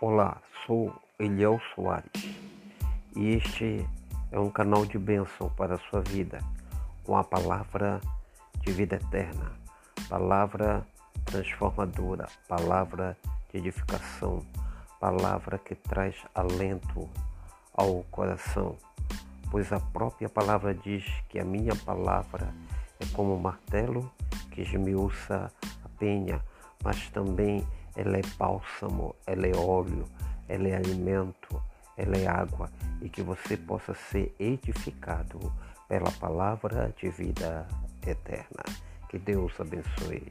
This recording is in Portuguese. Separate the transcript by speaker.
Speaker 1: Olá, sou Eliel Soares. E este é um canal de bênção para a sua vida com a palavra de vida eterna, palavra transformadora, palavra de edificação, palavra que traz alento ao coração, pois a própria palavra diz que a minha palavra é como um martelo que esmiuça a penha, mas também ela é bálsamo, ela é óleo, ela é alimento, ela é água e que você possa ser edificado pela palavra de vida eterna. Que Deus abençoe.